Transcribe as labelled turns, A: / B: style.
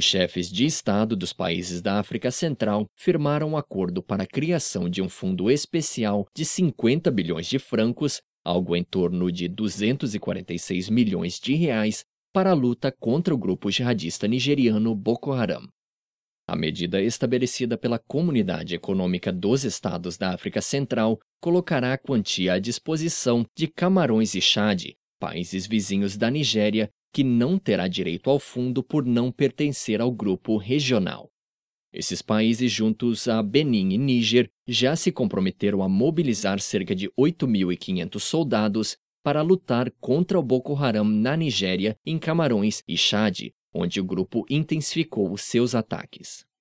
A: Os chefes de Estado dos países da África Central firmaram um acordo para a criação de um fundo especial de 50 bilhões de francos, algo em torno de 246 milhões de reais, para a luta contra o grupo jihadista nigeriano Boko Haram. A medida estabelecida pela Comunidade Econômica dos Estados da África Central colocará a quantia à disposição de Camarões e Chad, países vizinhos da Nigéria, que não terá direito ao fundo por não pertencer ao grupo regional. Esses países, juntos a Benin e Níger, já se comprometeram a mobilizar cerca de 8.500 soldados para lutar contra o Boko Haram na Nigéria, em Camarões e Chad, onde o grupo intensificou seus ataques.